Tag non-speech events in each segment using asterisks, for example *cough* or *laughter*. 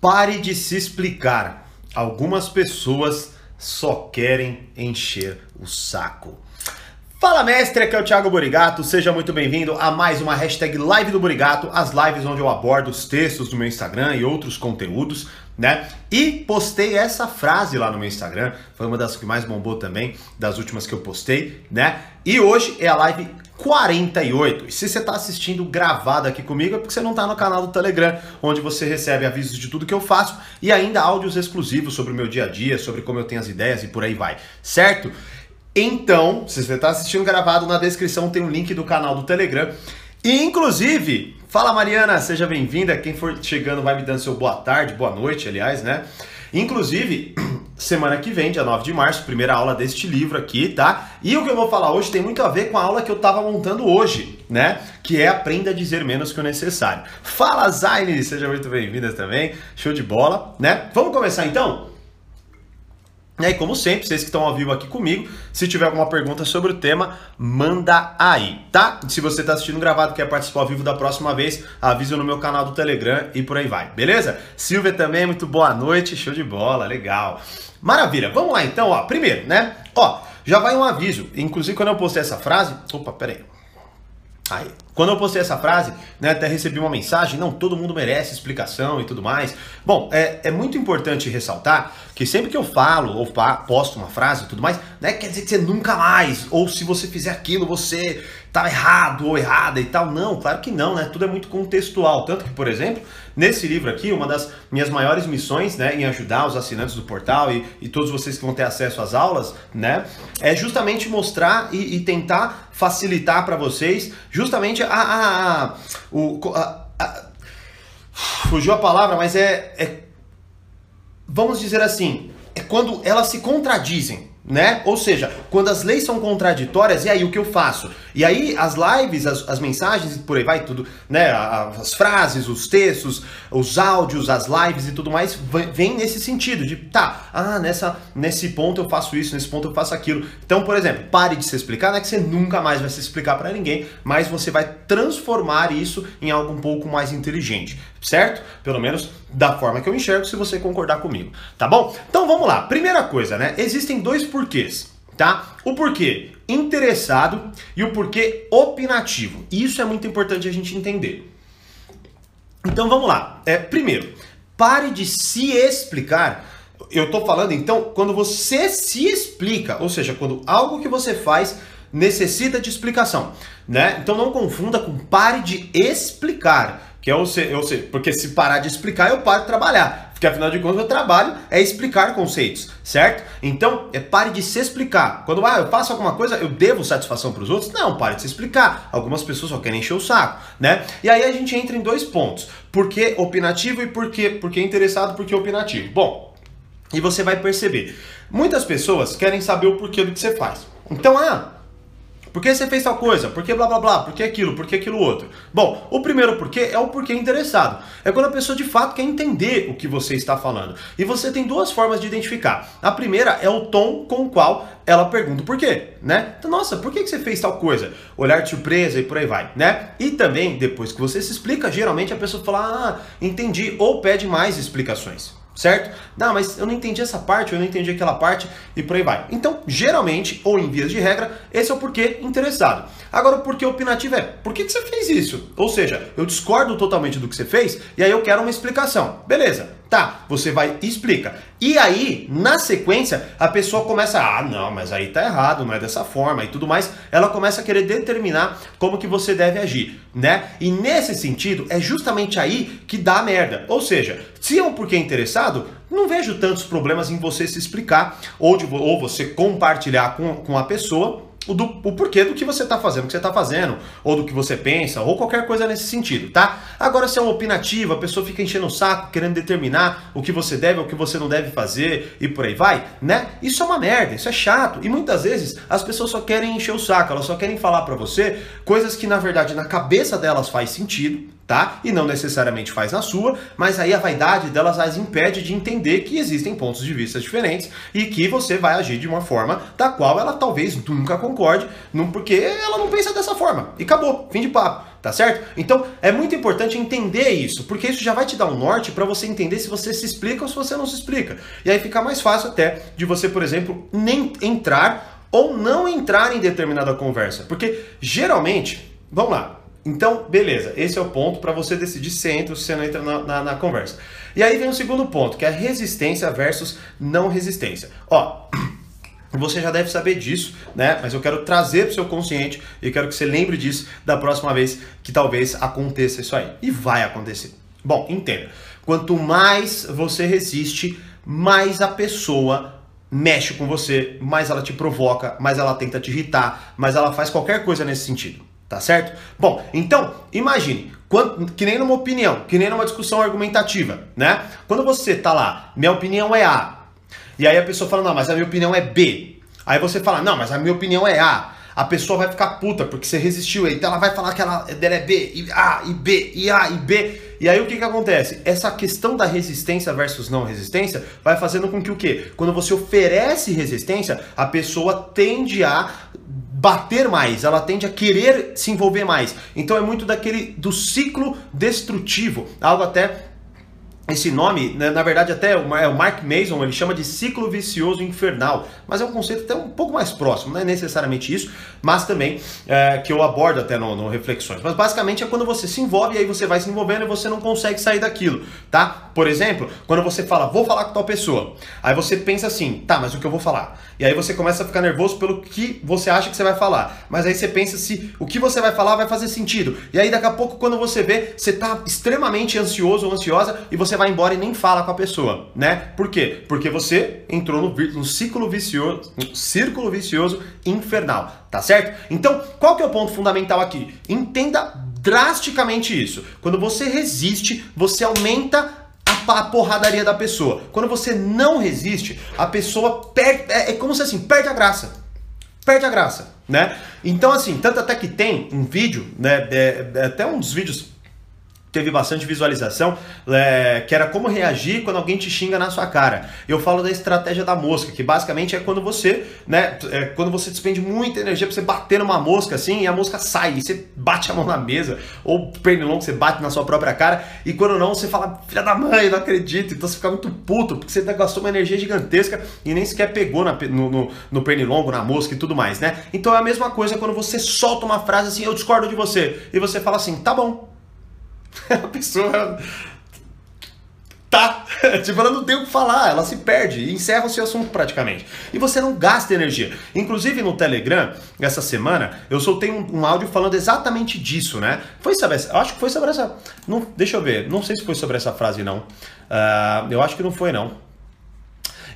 Pare de se explicar. Algumas pessoas só querem encher o saco. Fala mestre, aqui é o Thiago Borigato, seja muito bem-vindo a mais uma hashtag Live do Borigato, as lives onde eu abordo os textos do meu Instagram e outros conteúdos, né? E postei essa frase lá no meu Instagram, foi uma das que mais bombou também, das últimas que eu postei, né? E hoje é a live 48. E se você está assistindo gravado aqui comigo é porque você não está no canal do Telegram, onde você recebe avisos de tudo que eu faço e ainda áudios exclusivos sobre o meu dia a dia, sobre como eu tenho as ideias e por aí vai, certo? Então, se você está assistindo gravado, na descrição tem um link do canal do Telegram. E, inclusive, fala Mariana, seja bem-vinda. Quem for chegando vai me dando seu boa tarde, boa noite, aliás, né? Inclusive, *clears throat* semana que vem, dia 9 de março, primeira aula deste livro aqui, tá? E o que eu vou falar hoje tem muito a ver com a aula que eu estava montando hoje, né? Que é Aprenda a Dizer Menos que o Necessário. Fala, Zaine! Seja muito bem-vinda também. Show de bola, né? Vamos começar então? E como sempre, vocês que estão ao vivo aqui comigo, se tiver alguma pergunta sobre o tema, manda aí, tá? Se você está assistindo gravado quer participar ao vivo da próxima vez, avisa no meu canal do Telegram e por aí vai, beleza? Silvia também, muito boa noite, show de bola, legal. Maravilha, vamos lá então, ó. Primeiro, né? Ó, já vai um aviso. Inclusive, quando eu postei essa frase. Opa, peraí. Aí. Quando eu postei essa frase, né, até recebi uma mensagem, não, todo mundo merece explicação e tudo mais. Bom, é, é muito importante ressaltar que sempre que eu falo ou posto uma frase e tudo mais, não é quer dizer que você nunca mais, ou se você fizer aquilo, você tá errado ou errada e tal. Não, claro que não, né? Tudo é muito contextual. Tanto que, por exemplo, nesse livro aqui, uma das minhas maiores missões, né, em ajudar os assinantes do portal e, e todos vocês que vão ter acesso às aulas, né, é justamente mostrar e, e tentar facilitar para vocês justamente a, a, a, o, a, a, fugiu a palavra, mas é, é vamos dizer assim, é quando elas se contradizem né? Ou seja, quando as leis são contraditórias, e aí o que eu faço? E aí as lives, as, as mensagens e por aí vai tudo, né? As frases, os textos, os áudios, as lives e tudo mais vem nesse sentido de tá, ah, nessa nesse ponto eu faço isso, nesse ponto eu faço aquilo. Então, por exemplo, pare de se explicar, não é que você nunca mais vai se explicar para ninguém, mas você vai transformar isso em algo um pouco mais inteligente, certo? Pelo menos da forma que eu enxergo, se você concordar comigo, tá bom? Então vamos lá. Primeira coisa, né? Existem dois porquês, tá? O porquê interessado e o porquê opinativo. Isso é muito importante a gente entender. Então vamos lá. É, primeiro, pare de se explicar. Eu estou falando então quando você se explica, ou seja, quando algo que você faz necessita de explicação, né? Então não confunda com pare de explicar. Que é o ser, eu sei, porque se parar de explicar, eu paro de trabalhar. Porque afinal de contas, meu trabalho é explicar conceitos, certo? Então, é pare de se explicar. Quando ah, eu faço alguma coisa, eu devo satisfação para os outros? Não, pare de se explicar. Algumas pessoas só querem encher o saco, né? E aí a gente entra em dois pontos: por que opinativo e por que, por que interessado, por que opinativo. Bom, e você vai perceber, muitas pessoas querem saber o porquê do que você faz. Então, ah, por que você fez tal coisa? Por que blá blá blá? Por que aquilo? Por que aquilo outro? Bom, o primeiro porquê é o porquê interessado. É quando a pessoa de fato quer entender o que você está falando. E você tem duas formas de identificar. A primeira é o tom com o qual ela pergunta por quê, né? Então, nossa, por que você fez tal coisa? Olhar de surpresa e por aí vai, né? E também, depois que você se explica, geralmente a pessoa fala, ah, entendi, ou pede mais explicações certo? Não, mas eu não entendi essa parte, eu não entendi aquela parte e por aí vai. Então, geralmente, ou em vias de regra, esse é o porquê interessado. Agora, o porquê opinativo é, por que, que você fez isso? Ou seja, eu discordo totalmente do que você fez e aí eu quero uma explicação. Beleza, Tá, você vai e explica. E aí, na sequência, a pessoa começa, ah, não, mas aí tá errado, não é dessa forma e tudo mais. Ela começa a querer determinar como que você deve agir, né? E nesse sentido, é justamente aí que dá merda. Ou seja, se é um porquê interessado, não vejo tantos problemas em você se explicar ou, de, ou você compartilhar com, com a pessoa o, do, o porquê do que você está fazendo, o que você está fazendo, ou do que você pensa, ou qualquer coisa nesse sentido, tá? Agora, se é uma opinativa, a pessoa fica enchendo o saco, querendo determinar o que você deve ou o que você não deve fazer, e por aí vai, né? Isso é uma merda, isso é chato. E muitas vezes as pessoas só querem encher o saco, elas só querem falar para você coisas que na verdade na cabeça delas faz sentido, tá? E não necessariamente faz na sua, mas aí a vaidade delas as impede de entender que existem pontos de vista diferentes e que você vai agir de uma forma da qual ela talvez nunca concorde, porque ela não pensa dessa forma. E acabou, fim de papo. tá certo? Então é muito importante entender isso, porque isso já vai te dar um norte para você entender se você se explica ou se você não se explica. E aí fica mais fácil até de você, por exemplo, nem entrar ou não entrar em determinada conversa. Porque geralmente, vamos lá, então, beleza, esse é o ponto para você decidir se entra ou se não entra na, na, na, conversa. E aí vem o segundo ponto, que é resistência versus não resistência. Ó, *clears throat* você já deve saber disso, né? Mas eu quero trazer para o seu consciente e quero que você lembre disso da próxima vez que talvez aconteça isso aí. E vai acontecer. Bom, entenda. Quanto mais você resiste, mais a pessoa mexe com você, mais ela te provoca, mais ela tenta te irritar, mais ela faz qualquer coisa nesse sentido. Tá certo? Bom, então, imagine, quando, que nem numa opinião, que nem numa discussão argumentativa, né? Quando você tá lá, minha opinião é A, e aí a pessoa fala, não, mas a minha opinião é B. Aí você fala, não, mas a minha opinião é A. A pessoa vai ficar puta porque você resistiu, então ela vai falar que ela dela é B, e A, e B, e A, e B. E aí o que, que acontece? Essa questão da resistência versus não resistência vai fazendo com que o quê? Quando você oferece resistência, a pessoa tende a bater mais, ela tende a querer se envolver mais. Então é muito daquele do ciclo destrutivo, algo até esse nome, né, na verdade, até o Mark Mason ele chama de ciclo vicioso infernal, mas é um conceito até um pouco mais próximo, não é necessariamente isso, mas também é, que eu abordo até no, no, Reflexões. Mas basicamente é quando você se envolve e aí você vai se envolvendo e você não consegue sair daquilo, tá? Por exemplo, quando você fala, vou falar com tal pessoa, aí você pensa assim, tá, mas o que eu vou falar? E aí você começa a ficar nervoso pelo que você acha que você vai falar, mas aí você pensa se o que você vai falar vai fazer sentido, e aí daqui a pouco quando você vê, você tá extremamente ansioso ou ansiosa e você vai embora e nem fala com a pessoa, né? Por quê? Porque você entrou no, no ciclo vicioso, no círculo vicioso infernal, tá certo? Então, qual que é o ponto fundamental aqui? Entenda drasticamente isso. Quando você resiste, você aumenta a porradaria da pessoa. Quando você não resiste, a pessoa perde, é, é como se assim, perde a graça. Perde a graça, né? Então assim, tanto até que tem um vídeo, né, é, é até um dos vídeos teve bastante visualização, é, que era como reagir quando alguém te xinga na sua cara. Eu falo da estratégia da mosca, que basicamente é quando você, né, é quando você despende muita energia para você bater numa mosca assim, e a mosca sai, e você bate a mão na mesa, ou pernilongo, você bate na sua própria cara, e quando não, você fala, filha da mãe, não acredito, então você fica muito puto, porque você gastou uma energia gigantesca e nem sequer pegou na, no, no, no pernilongo, na mosca e tudo mais, né? Então é a mesma coisa quando você solta uma frase assim, eu discordo de você, e você fala assim, tá bom, *laughs* a pessoa tá. *laughs* tipo, ela não tem o que falar, ela se perde e encerra o seu assunto praticamente. E você não gasta energia. Inclusive no Telegram, essa semana, eu soltei um, um áudio falando exatamente disso, né? Foi sobre essa. Acho que foi sobre essa. Não, deixa eu ver. Não sei se foi sobre essa frase, não. Uh, eu acho que não foi, não.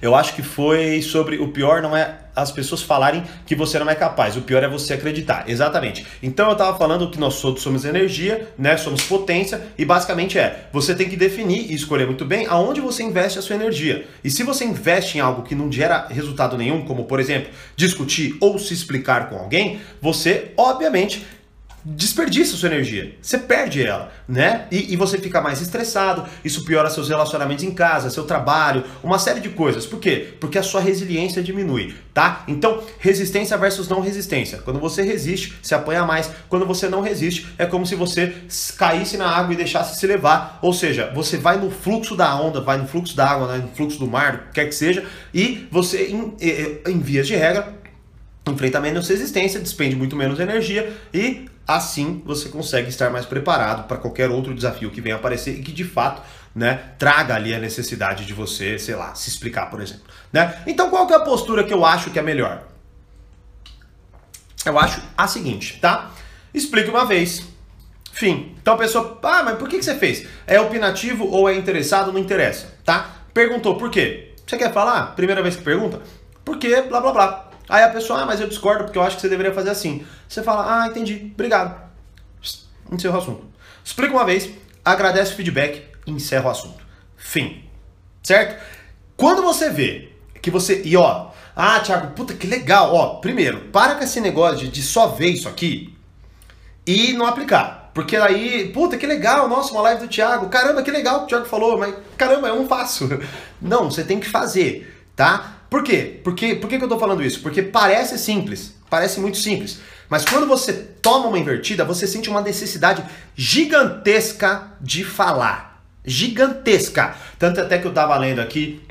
Eu acho que foi sobre o pior não é as pessoas falarem que você não é capaz, o pior é você acreditar. Exatamente. Então eu estava falando que nós somos energia, né? Somos potência e basicamente é, você tem que definir e escolher muito bem aonde você investe a sua energia. E se você investe em algo que não gera resultado nenhum, como por exemplo, discutir ou se explicar com alguém, você obviamente desperdiça sua energia, você perde ela, né? E, e, você fica mais estressado, isso piora seus relacionamentos em casa, seu trabalho, uma série de coisas. Por quê? Porque a sua resiliência diminui, tá? Então, resistência versus não resistência. Quando você resiste, se apanha mais. Quando você não resiste, é como se você caísse na água e deixasse se levar. Ou seja, você vai no fluxo da onda, vai no fluxo da água, no fluxo do mar, quer que seja, e você, em, em, em vias de regra, enfrenta menos resistência, despende muito menos energia e assim você consegue estar mais preparado para qualquer outro desafio que venha aparecer e que de fato né, traga ali a necessidade de você, sei lá, se explicar, por exemplo. Né? Então qual que é a postura que eu acho que é melhor? Eu acho a seguinte, tá? Explique uma vez. Fim. Então a pessoa, ah, mas por que, que você fez? É opinativo ou é interessado? Não interessa, tá? Perguntou por quê? Você quer falar? Primeira vez que pergunta? Por quê? Blá blá blá. Aí a pessoa, ah, mas eu discordo porque eu acho que você deveria fazer assim. Você fala, ah, entendi, obrigado. Encerra o assunto. Explica uma vez, agradece o feedback encerra o assunto. Fim. Certo? Quando você vê que você. E ó, ah, Thiago, puta que legal. Ó, primeiro, para com esse negócio de, de só ver isso aqui e não aplicar. Porque aí, puta, que legal, nossa, uma live do Thiago. Caramba, que legal que o Thiago falou, mas caramba, eu não faço. Não, você tem que fazer, tá? Por quê? Porque, por que, que eu tô falando isso? Porque parece simples, parece muito simples. Mas quando você toma uma invertida, você sente uma necessidade gigantesca de falar. Gigantesca. Tanto até que eu tava lendo aqui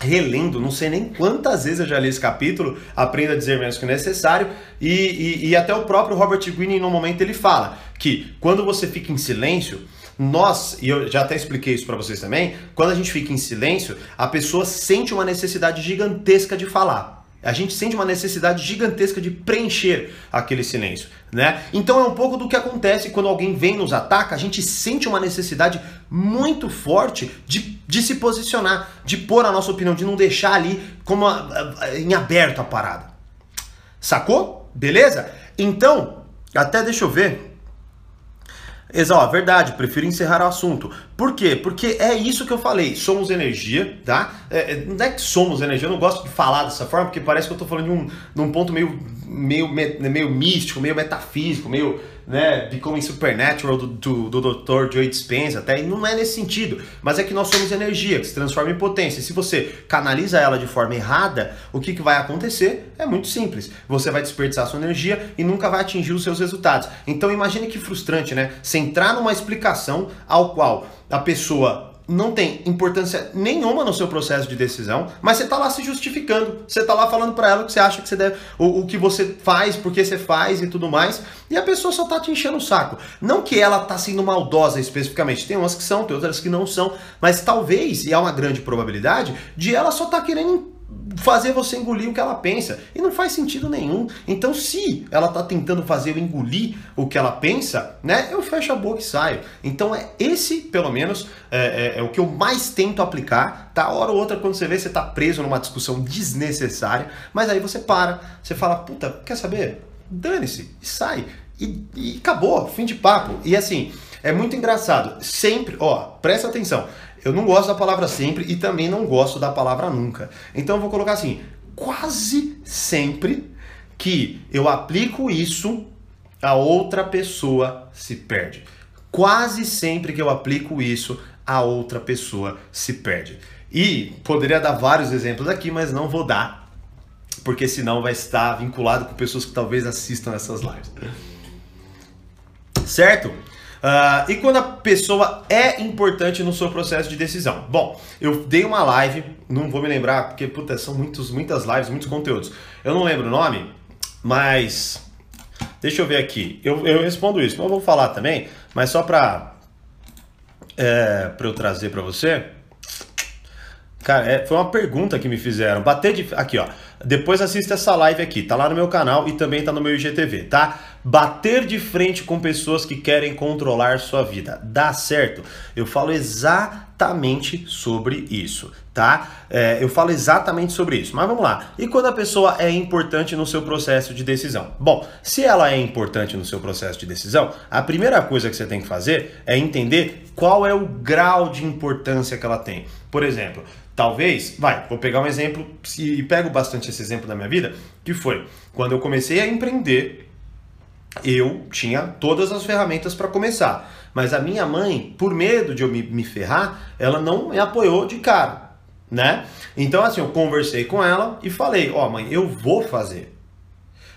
relendo, não sei nem quantas vezes eu já li esse capítulo, Aprenda a Dizer Menos que Necessário, e, e, e até o próprio Robert Greene, no momento, ele fala que quando você fica em silêncio, nós, e eu já até expliquei isso para vocês também, quando a gente fica em silêncio, a pessoa sente uma necessidade gigantesca de falar. A gente sente uma necessidade gigantesca de preencher aquele silêncio, né? Então é um pouco do que acontece quando alguém vem nos ataca, a gente sente uma necessidade muito forte de, de se posicionar, de pôr a nossa opinião, de não deixar ali como a, a, em aberto a parada. Sacou? Beleza? Então, até deixa eu ver Exato, verdade, prefiro encerrar o assunto. Por quê? Porque é isso que eu falei, somos energia, tá? É, é não é que somos energia, eu não gosto de falar dessa forma, porque parece que eu tô falando de um, de um ponto meio, meio, meio místico, meio metafísico, meio né, Becoming Supernatural do, do, do Dr. Joe Dispenza, até, não é nesse sentido, mas é que nós somos energia, que se transforma em potência. E se você canaliza ela de forma errada, o que, que vai acontecer? É muito simples. Você vai desperdiçar sua energia e nunca vai atingir os seus resultados. Então imagine que frustrante, né? Você entrar numa explicação ao qual a pessoa não tem importância nenhuma no seu processo de decisão, mas você está lá se justificando, você está lá falando para ela o que você acha que você deve, o, o que você faz, porque você faz e tudo mais, e a pessoa só está te enchendo o saco. Não que ela está sendo maldosa especificamente, tem umas que são, tem outras que não são, mas talvez, e há uma grande probabilidade, de ela só tá querendo fazer você engolir o que ela pensa. E não faz sentido nenhum. Então, se ela está tentando fazer eu engolir o que ela pensa, né? Eu fecho a boca e saio. Então, é esse, pelo menos, é, é, é o que eu mais tento aplicar. Tá? Hora ou outra, quando você vê, você está preso numa discussão desnecessária, mas aí você para, você fala, puta, quer saber? Dane-se, e sai. E, e acabou, fim de papo. E assim, é muito engraçado. Sempre, ó, presta atenção. Eu não gosto da palavra sempre e também não gosto da palavra nunca. Então eu vou colocar assim: quase sempre que eu aplico isso, a outra pessoa se perde. Quase sempre que eu aplico isso, a outra pessoa se perde. E poderia dar vários exemplos aqui, mas não vou dar, porque senão vai estar vinculado com pessoas que talvez assistam essas lives. Certo? Uh, e quando a pessoa é importante no seu processo de decisão? Bom, eu dei uma live, não vou me lembrar, porque puta, são muitos, muitas lives, muitos conteúdos. Eu não lembro o nome, mas deixa eu ver aqui. Eu, eu respondo isso, não vou falar também, mas só para é, para eu trazer para você. Cara, é, foi uma pergunta que me fizeram. Bater de. Aqui, ó. Depois assista essa live aqui. Tá lá no meu canal e também tá no meu IGTV, tá? Bater de frente com pessoas que querem controlar sua vida. Dá certo? Eu falo exatamente sobre isso, tá? É, eu falo exatamente sobre isso. Mas vamos lá. E quando a pessoa é importante no seu processo de decisão? Bom, se ela é importante no seu processo de decisão, a primeira coisa que você tem que fazer é entender qual é o grau de importância que ela tem. Por exemplo, Talvez, vai, vou pegar um exemplo e pego bastante esse exemplo da minha vida, que foi quando eu comecei a empreender, eu tinha todas as ferramentas para começar, mas a minha mãe, por medo de eu me, me ferrar, ela não me apoiou de cara, né? Então assim, eu conversei com ela e falei, ó oh, mãe, eu vou fazer.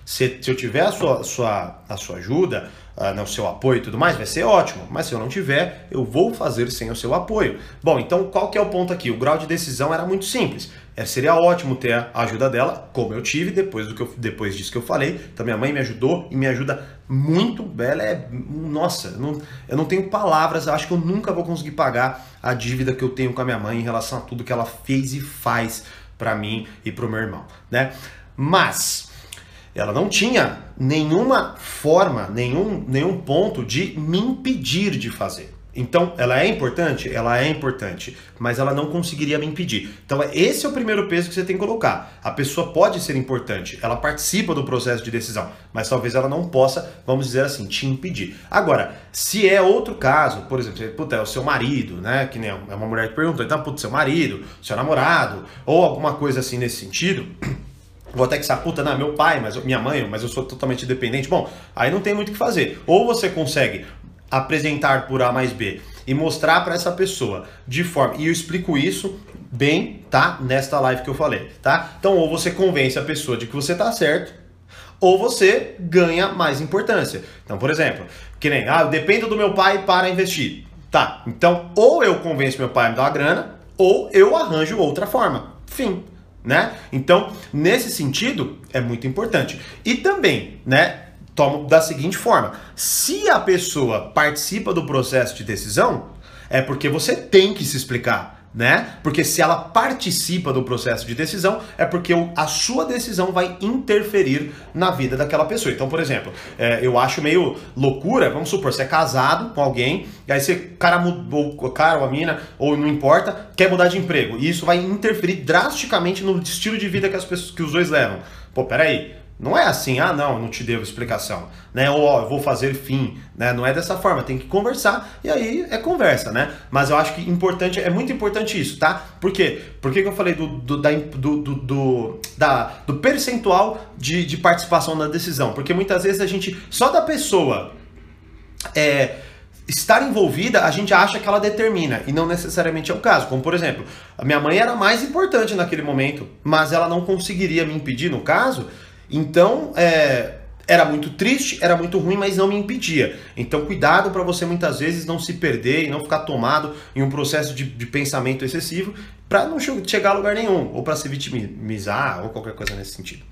Se, se eu tiver a sua, sua, a sua ajuda, uh, no seu apoio e tudo mais, vai ser ótimo. Mas se eu não tiver, eu vou fazer sem o seu apoio. Bom, então qual que é o ponto aqui? O grau de decisão era muito simples. É, seria ótimo ter a ajuda dela, como eu tive depois, do que eu, depois disso que eu falei. Então minha mãe me ajudou e me ajuda muito. Ela é. Nossa, eu não, eu não tenho palavras, acho que eu nunca vou conseguir pagar a dívida que eu tenho com a minha mãe em relação a tudo que ela fez e faz para mim e para o meu irmão, né? Mas ela não tinha nenhuma forma, nenhum, nenhum ponto de me impedir de fazer. Então, ela é importante? Ela é importante, mas ela não conseguiria me impedir. Então, esse é o primeiro peso que você tem que colocar. A pessoa pode ser importante, ela participa do processo de decisão, mas talvez ela não possa, vamos dizer assim, te impedir. Agora, se é outro caso, por exemplo, puta, é o seu marido, né? Que nem é uma mulher que perguntou, então, puta, seu marido, seu namorado, ou alguma coisa assim nesse sentido. *clears throat* Vou até que essa puta, não, meu pai, mas minha mãe, mas eu sou totalmente dependente. Bom, aí não tem muito o que fazer. Ou você consegue apresentar por A mais B e mostrar para essa pessoa de forma. E eu explico isso bem, tá? Nesta live que eu falei, tá? Então, ou você convence a pessoa de que você tá certo, ou você ganha mais importância. Então, por exemplo, que nem, ah, eu dependo do meu pai para investir. Tá, então ou eu convenço meu pai a me dar uma grana, ou eu arranjo outra forma. Fim. Né? Então, nesse sentido, é muito importante. E também, né, tomo da seguinte forma: se a pessoa participa do processo de decisão, é porque você tem que se explicar né? Porque se ela participa do processo de decisão, é porque a sua decisão vai interferir na vida daquela pessoa. Então, por exemplo, é, eu acho meio loucura, vamos supor, você é casado com alguém, e aí você, cara, mudou, o cara ou a mina, ou não importa, quer mudar de emprego. E isso vai interferir drasticamente no estilo de vida que, as pessoas, que os dois levam. Pô, peraí, não é assim, ah não, não te devo explicação, né? Ou ó, eu vou fazer fim, né? Não é dessa forma, tem que conversar e aí é conversa, né? Mas eu acho que importante, é muito importante isso, tá? Por quê? Por que, que eu falei do, do, da, do, do, do, da, do percentual de, de participação na decisão? Porque muitas vezes a gente, só da pessoa é, estar envolvida, a gente acha que ela determina, e não necessariamente é o caso. Como por exemplo, a minha mãe era mais importante naquele momento, mas ela não conseguiria me impedir no caso então, é, era muito triste, era muito ruim, mas não me impedia. Então, cuidado para você muitas vezes não se perder e não ficar tomado em um processo de, de pensamento excessivo para não chegar a lugar nenhum, ou para se vitimizar, ou qualquer coisa nesse sentido.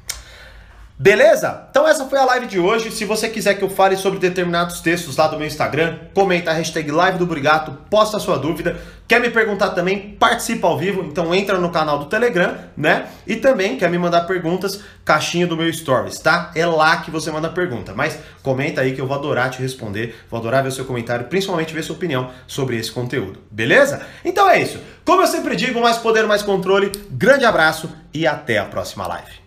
Beleza? Então essa foi a live de hoje. Se você quiser que eu fale sobre determinados textos lá do meu Instagram, comenta a hashtag live do Brigato, posta a sua dúvida. Quer me perguntar também? Participa ao vivo, então entra no canal do Telegram, né? E também quer me mandar perguntas, caixinha do meu Stories, tá? É lá que você manda pergunta. Mas comenta aí que eu vou adorar te responder, vou adorar ver seu comentário, principalmente ver sua opinião sobre esse conteúdo, beleza? Então é isso. Como eu sempre digo, mais poder, mais controle. Grande abraço e até a próxima live.